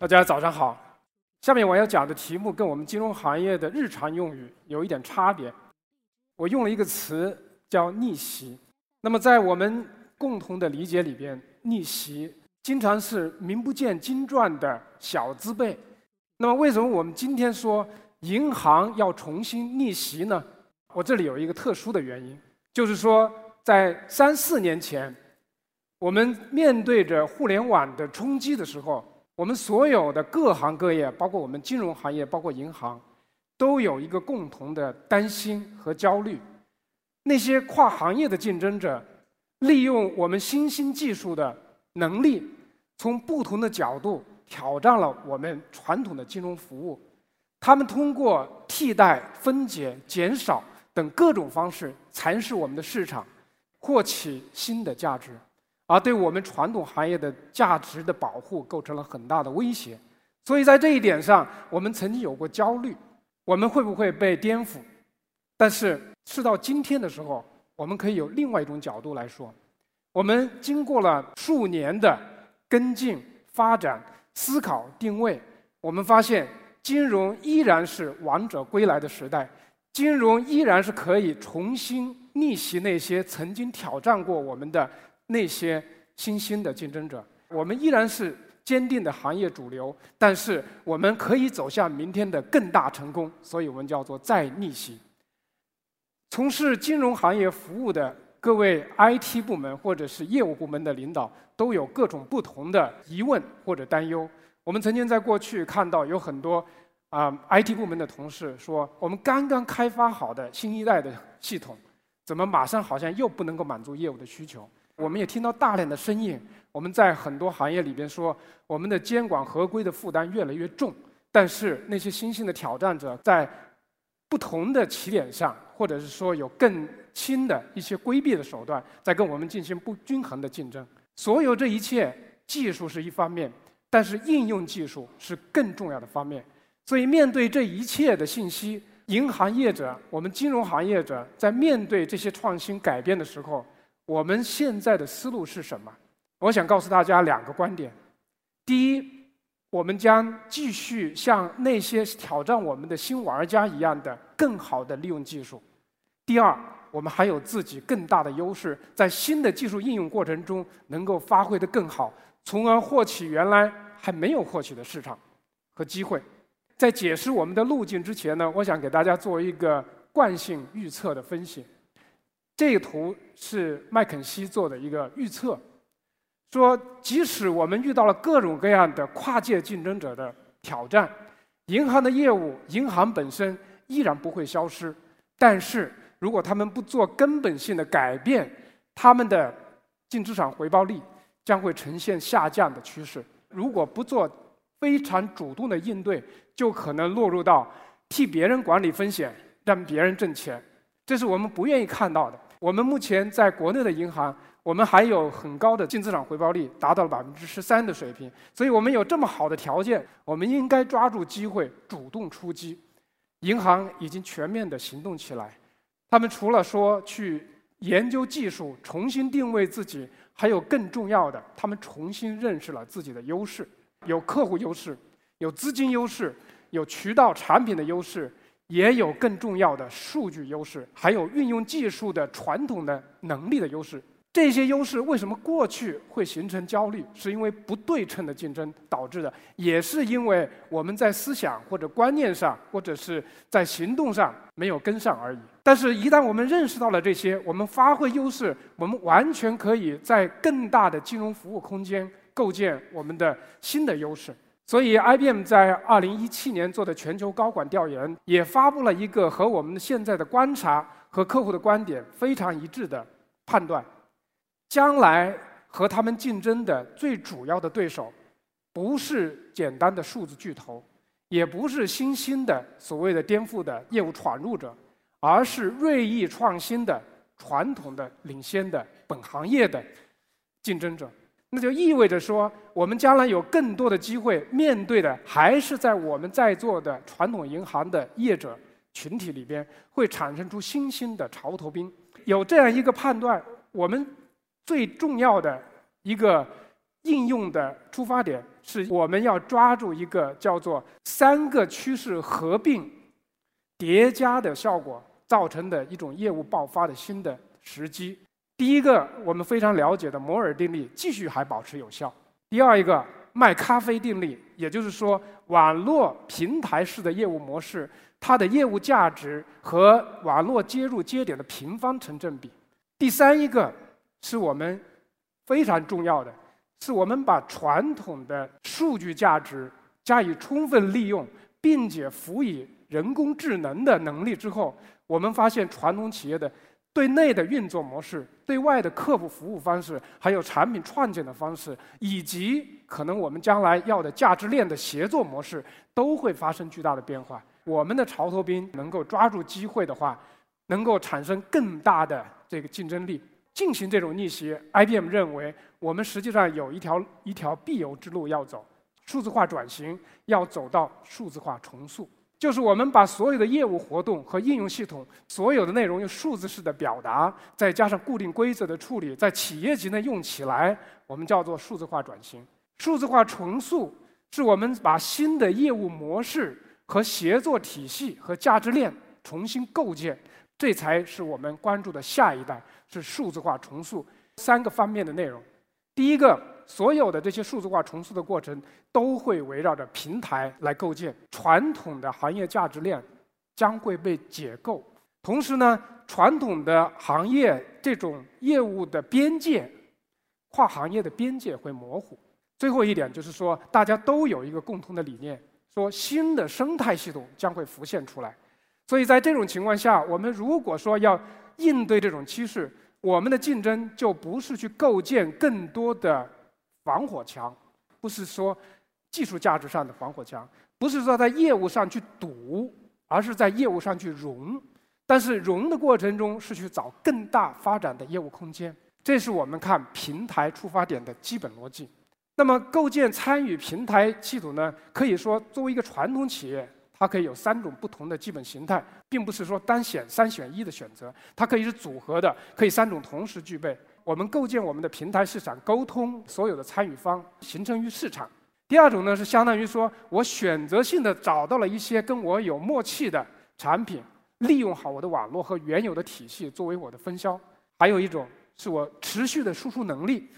大家早上好，下面我要讲的题目跟我们金融行业的日常用语有一点差别。我用了一个词叫逆袭。那么在我们共同的理解里边，逆袭经常是名不见经传的小资辈。那么为什么我们今天说银行要重新逆袭呢？我这里有一个特殊的原因，就是说在三四年前，我们面对着互联网的冲击的时候。我们所有的各行各业，包括我们金融行业，包括银行，都有一个共同的担心和焦虑。那些跨行业的竞争者，利用我们新兴技术的能力，从不同的角度挑战了我们传统的金融服务。他们通过替代、分解、减少等各种方式蚕食我们的市场，获取新的价值。而对我们传统行业的价值的保护构成了很大的威胁，所以在这一点上，我们曾经有过焦虑：我们会不会被颠覆？但是事到今天的时候，我们可以有另外一种角度来说：我们经过了数年的跟进、发展、思考、定位，我们发现金融依然是王者归来的时代，金融依然是可以重新逆袭那些曾经挑战过我们的。那些新兴的竞争者，我们依然是坚定的行业主流，但是我们可以走向明天的更大成功，所以我们叫做再逆袭。从事金融行业服务的各位 IT 部门或者是业务部门的领导，都有各种不同的疑问或者担忧。我们曾经在过去看到有很多啊 IT 部门的同事说，我们刚刚开发好的新一代的系统，怎么马上好像又不能够满足业务的需求？我们也听到大量的声音，我们在很多行业里边说，我们的监管合规的负担越来越重。但是那些新兴的挑战者在不同的起点上，或者是说有更轻的一些规避的手段，在跟我们进行不均衡的竞争。所有这一切，技术是一方面，但是应用技术是更重要的方面。所以面对这一切的信息，银行业者、我们金融行业者在面对这些创新改变的时候。我们现在的思路是什么？我想告诉大家两个观点：第一，我们将继续像那些挑战我们的新玩家一样的更好的利用技术；第二，我们还有自己更大的优势，在新的技术应用过程中能够发挥的更好，从而获取原来还没有获取的市场和机会。在解释我们的路径之前呢，我想给大家做一个惯性预测的分析。这个图是麦肯锡做的一个预测，说即使我们遇到了各种各样的跨界竞争者的挑战，银行的业务、银行本身依然不会消失。但是如果他们不做根本性的改变，他们的净资产回报率将会呈现下降的趋势。如果不做非常主动的应对，就可能落入到替别人管理风险，让别人挣钱。这是我们不愿意看到的。我们目前在国内的银行，我们还有很高的净资产回报率，达到了百分之十三的水平。所以我们有这么好的条件，我们应该抓住机会，主动出击。银行已经全面的行动起来，他们除了说去研究技术、重新定位自己，还有更重要的，他们重新认识了自己的优势：有客户优势，有资金优势，有渠道产品的优势。也有更重要的数据优势，还有运用技术的传统的能力的优势。这些优势为什么过去会形成焦虑？是因为不对称的竞争导致的，也是因为我们在思想或者观念上，或者是在行动上没有跟上而已。但是，一旦我们认识到了这些，我们发挥优势，我们完全可以在更大的金融服务空间构建我们的新的优势。所以，IBM 在二零一七年做的全球高管调研，也发布了一个和我们现在的观察和客户的观点非常一致的判断：将来和他们竞争的最主要的对手，不是简单的数字巨头，也不是新兴的所谓的颠覆的业务闯入者，而是锐意创新的传统的领先的本行业的竞争者。那就意味着说，我们将来有更多的机会面对的，还是在我们在座的传统银行的业者群体里边，会产生出新兴的潮头兵。有这样一个判断，我们最重要的一个应用的出发点是我们要抓住一个叫做三个趋势合并叠加的效果造成的一种业务爆发的新的时机。第一个，我们非常了解的摩尔定律继续还保持有效。第二一个，卖咖啡定律，也就是说，网络平台式的业务模式，它的业务价值和网络接入接点的平方成正比。第三一个，是我们非常重要的。是我们把传统的数据价值加以充分利用，并且辅以人工智能的能力之后，我们发现传统企业的对内的运作模式、对外的客户服务方式，还有产品创建的方式，以及可能我们将来要的价值链的协作模式，都会发生巨大的变化。我们的潮头兵能够抓住机会的话，能够产生更大的这个竞争力。进行这种逆袭，IBM 认为我们实际上有一条一条必由之路要走，数字化转型要走到数字化重塑，就是我们把所有的业务活动和应用系统，所有的内容用数字式的表达，再加上固定规则的处理，在企业级内用起来，我们叫做数字化转型。数字化重塑是我们把新的业务模式和协作体系和价值链重新构建，这才是我们关注的下一代。是数字化重塑三个方面的内容。第一个，所有的这些数字化重塑的过程都会围绕着平台来构建，传统的行业价值链将会被解构。同时呢，传统的行业这种业务的边界，跨行业的边界会模糊。最后一点就是说，大家都有一个共同的理念，说新的生态系统将会浮现出来。所以在这种情况下，我们如果说要应对这种趋势，我们的竞争就不是去构建更多的防火墙，不是说技术价值上的防火墙，不是说在业务上去堵，而是在业务上去融。但是融的过程中是去找更大发展的业务空间，这是我们看平台出发点的基本逻辑。那么构建参与平台系统呢？可以说作为一个传统企业。它可以有三种不同的基本形态，并不是说单选三选一的选择，它可以是组合的，可以三种同时具备。我们构建我们的平台市场，沟通所有的参与方，形成于市场。第二种呢，是相当于说我选择性的找到了一些跟我有默契的产品，利用好我的网络和原有的体系作为我的分销。还有一种是我持续的输出能力。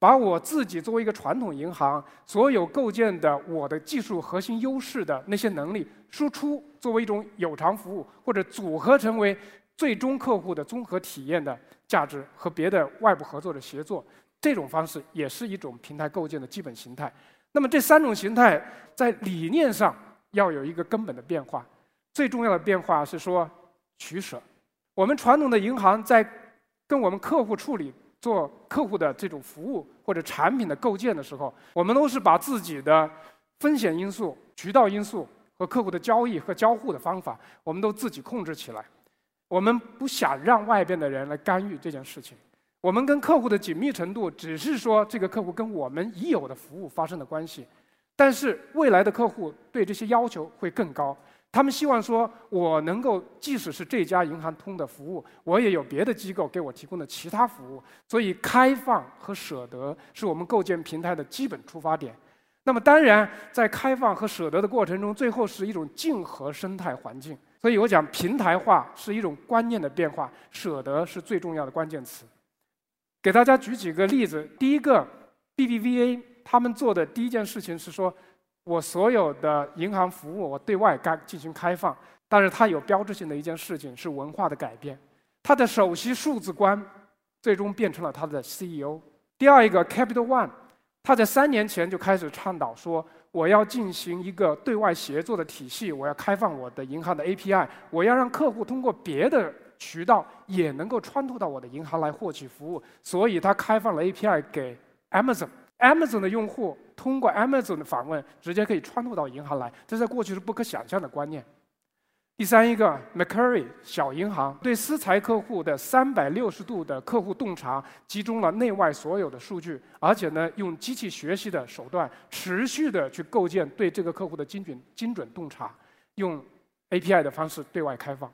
把我自己作为一个传统银行所有构建的我的技术核心优势的那些能力输出，作为一种有偿服务，或者组合成为最终客户的综合体验的价值和别的外部合作的协作，这种方式也是一种平台构建的基本形态。那么这三种形态在理念上要有一个根本的变化，最重要的变化是说取舍。我们传统的银行在跟我们客户处理。做客户的这种服务或者产品的构建的时候，我们都是把自己的风险因素、渠道因素和客户的交易和交互的方法，我们都自己控制起来。我们不想让外边的人来干预这件事情。我们跟客户的紧密程度，只是说这个客户跟我们已有的服务发生的关系，但是未来的客户对这些要求会更高。他们希望说，我能够即使是这家银行通的服务，我也有别的机构给我提供的其他服务。所以，开放和舍得是我们构建平台的基本出发点。那么，当然，在开放和舍得的过程中，最后是一种竞合生态环境。所以我讲，平台化是一种观念的变化，舍得是最重要的关键词。给大家举几个例子。第一个，BBVA 他们做的第一件事情是说。我所有的银行服务，我对外开进行开放，但是它有标志性的一件事情是文化的改变。它的首席数字官最终变成了它的 CEO。第二一个 Capital One，他在三年前就开始倡导说，我要进行一个对外协作的体系，我要开放我的银行的 API，我要让客户通过别的渠道也能够穿透到我的银行来获取服务。所以他开放了 API 给 Amazon，Amazon 的用户。通过 Amazon 的访问，直接可以穿透到银行来，这在过去是不可想象的观念。第三一个，Macquarie 小银行对私财客户的三百六十度的客户洞察，集中了内外所有的数据，而且呢，用机器学习的手段，持续的去构建对这个客户的精准精准洞察，用 API 的方式对外开放。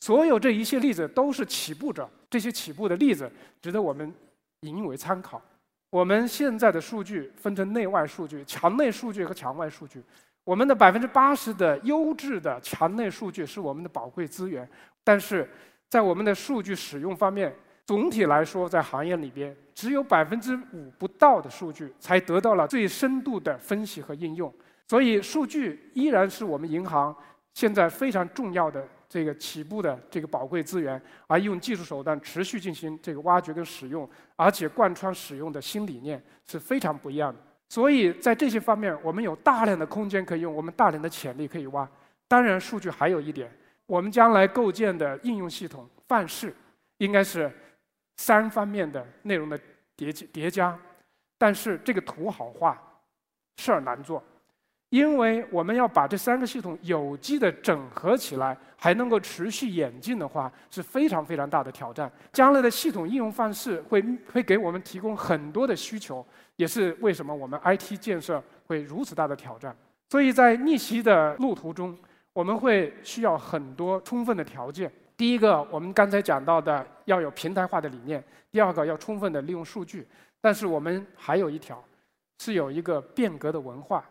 所有这一切例子都是起步者，这些起步的例子值得我们引用为参考。我们现在的数据分成内外数据、墙内数据和墙外数据。我们的百分之八十的优质的墙内数据是我们的宝贵资源，但是在我们的数据使用方面，总体来说，在行业里边，只有百分之五不到的数据才得到了最深度的分析和应用。所以，数据依然是我们银行现在非常重要的这个起步的这个宝贵资源，而用技术手段持续进行这个挖掘跟使用，而且贯穿使用的新理念是非常不一样的。所以在这些方面，我们有大量的空间可以用，我们大量的潜力可以挖。当然，数据还有一点，我们将来构建的应用系统范式，应该是三方面的内容的叠叠加。但是这个图好画，事儿难做。因为我们要把这三个系统有机的整合起来，还能够持续演进的话，是非常非常大的挑战。将来的系统应用方式会会给我们提供很多的需求，也是为什么我们 IT 建设会如此大的挑战。所以在逆袭的路途中，我们会需要很多充分的条件。第一个，我们刚才讲到的要有平台化的理念；第二个，要充分的利用数据。但是我们还有一条，是有一个变革的文化。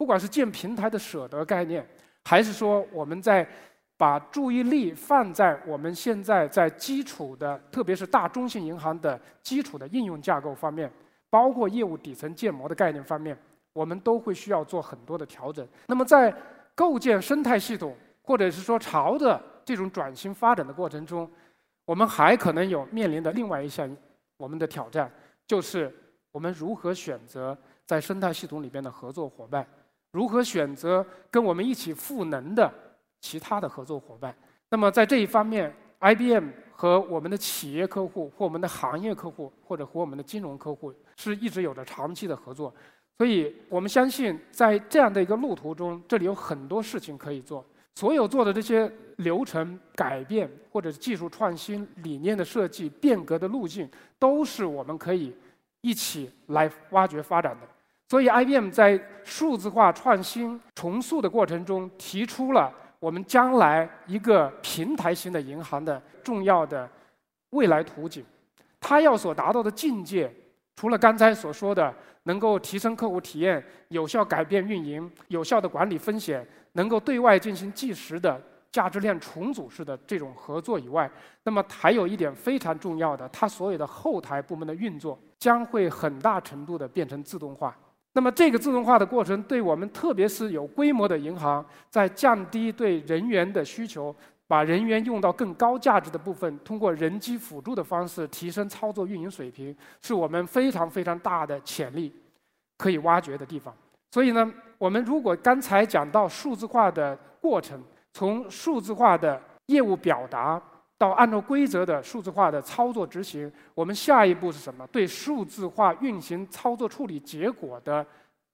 不管是建平台的舍得概念，还是说我们在把注意力放在我们现在在基础的，特别是大中型银行的基础的应用架构方面，包括业务底层建模的概念方面，我们都会需要做很多的调整。那么在构建生态系统，或者是说朝着这种转型发展的过程中，我们还可能有面临的另外一项我们的挑战，就是我们如何选择在生态系统里边的合作伙伴。如何选择跟我们一起赋能的其他的合作伙伴？那么在这一方面，IBM 和我们的企业客户、或我们的行业客户，或者和我们的金融客户，是一直有着长期的合作。所以我们相信，在这样的一个路途中，这里有很多事情可以做。所有做的这些流程改变，或者技术创新、理念的设计、变革的路径，都是我们可以一起来挖掘发展的。所以，IBM 在数字化创新重塑的过程中，提出了我们将来一个平台型的银行的重要的未来图景。它要所达到的境界，除了刚才所说的能够提升客户体验、有效改变运营、有效的管理风险、能够对外进行即时的价值链重组式的这种合作以外，那么还有一点非常重要的，它所有的后台部门的运作将会很大程度的变成自动化。那么，这个自动化的过程，对我们特别是有规模的银行，在降低对人员的需求，把人员用到更高价值的部分，通过人机辅助的方式提升操作运营水平，是我们非常非常大的潜力可以挖掘的地方。所以呢，我们如果刚才讲到数字化的过程，从数字化的业务表达。到按照规则的数字化的操作执行，我们下一步是什么？对数字化运行操作处理结果的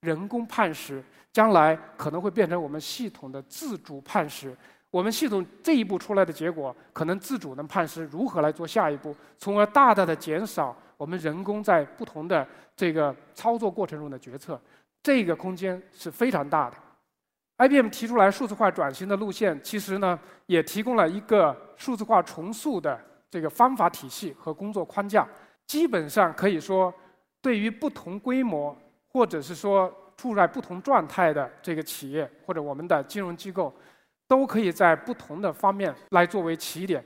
人工判识，将来可能会变成我们系统的自主判识。我们系统这一步出来的结果，可能自主能判识如何来做下一步，从而大大的减少我们人工在不同的这个操作过程中的决策。这个空间是非常大的。IBM 提出来数字化转型的路线，其实呢也提供了一个数字化重塑的这个方法体系和工作框架。基本上可以说，对于不同规模或者是说处在不同状态的这个企业或者我们的金融机构，都可以在不同的方面来作为起点。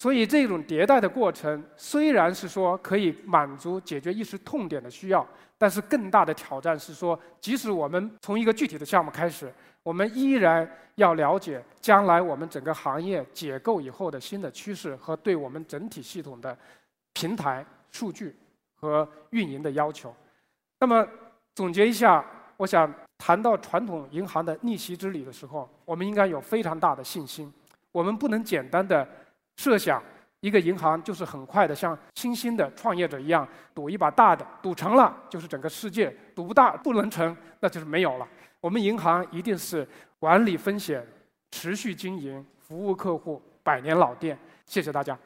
所以这种迭代的过程，虽然是说可以满足解决一时痛点的需要，但是更大的挑战是说，即使我们从一个具体的项目开始。我们依然要了解将来我们整个行业解构以后的新的趋势和对我们整体系统的平台、数据和运营的要求。那么总结一下，我想谈到传统银行的逆袭之旅的时候，我们应该有非常大的信心。我们不能简单的设想一个银行就是很快的像新兴的创业者一样赌一把大的，赌成了就是整个世界；赌不大不能成，那就是没有了。我们银行一定是管理风险、持续经营、服务客户、百年老店。谢谢大家。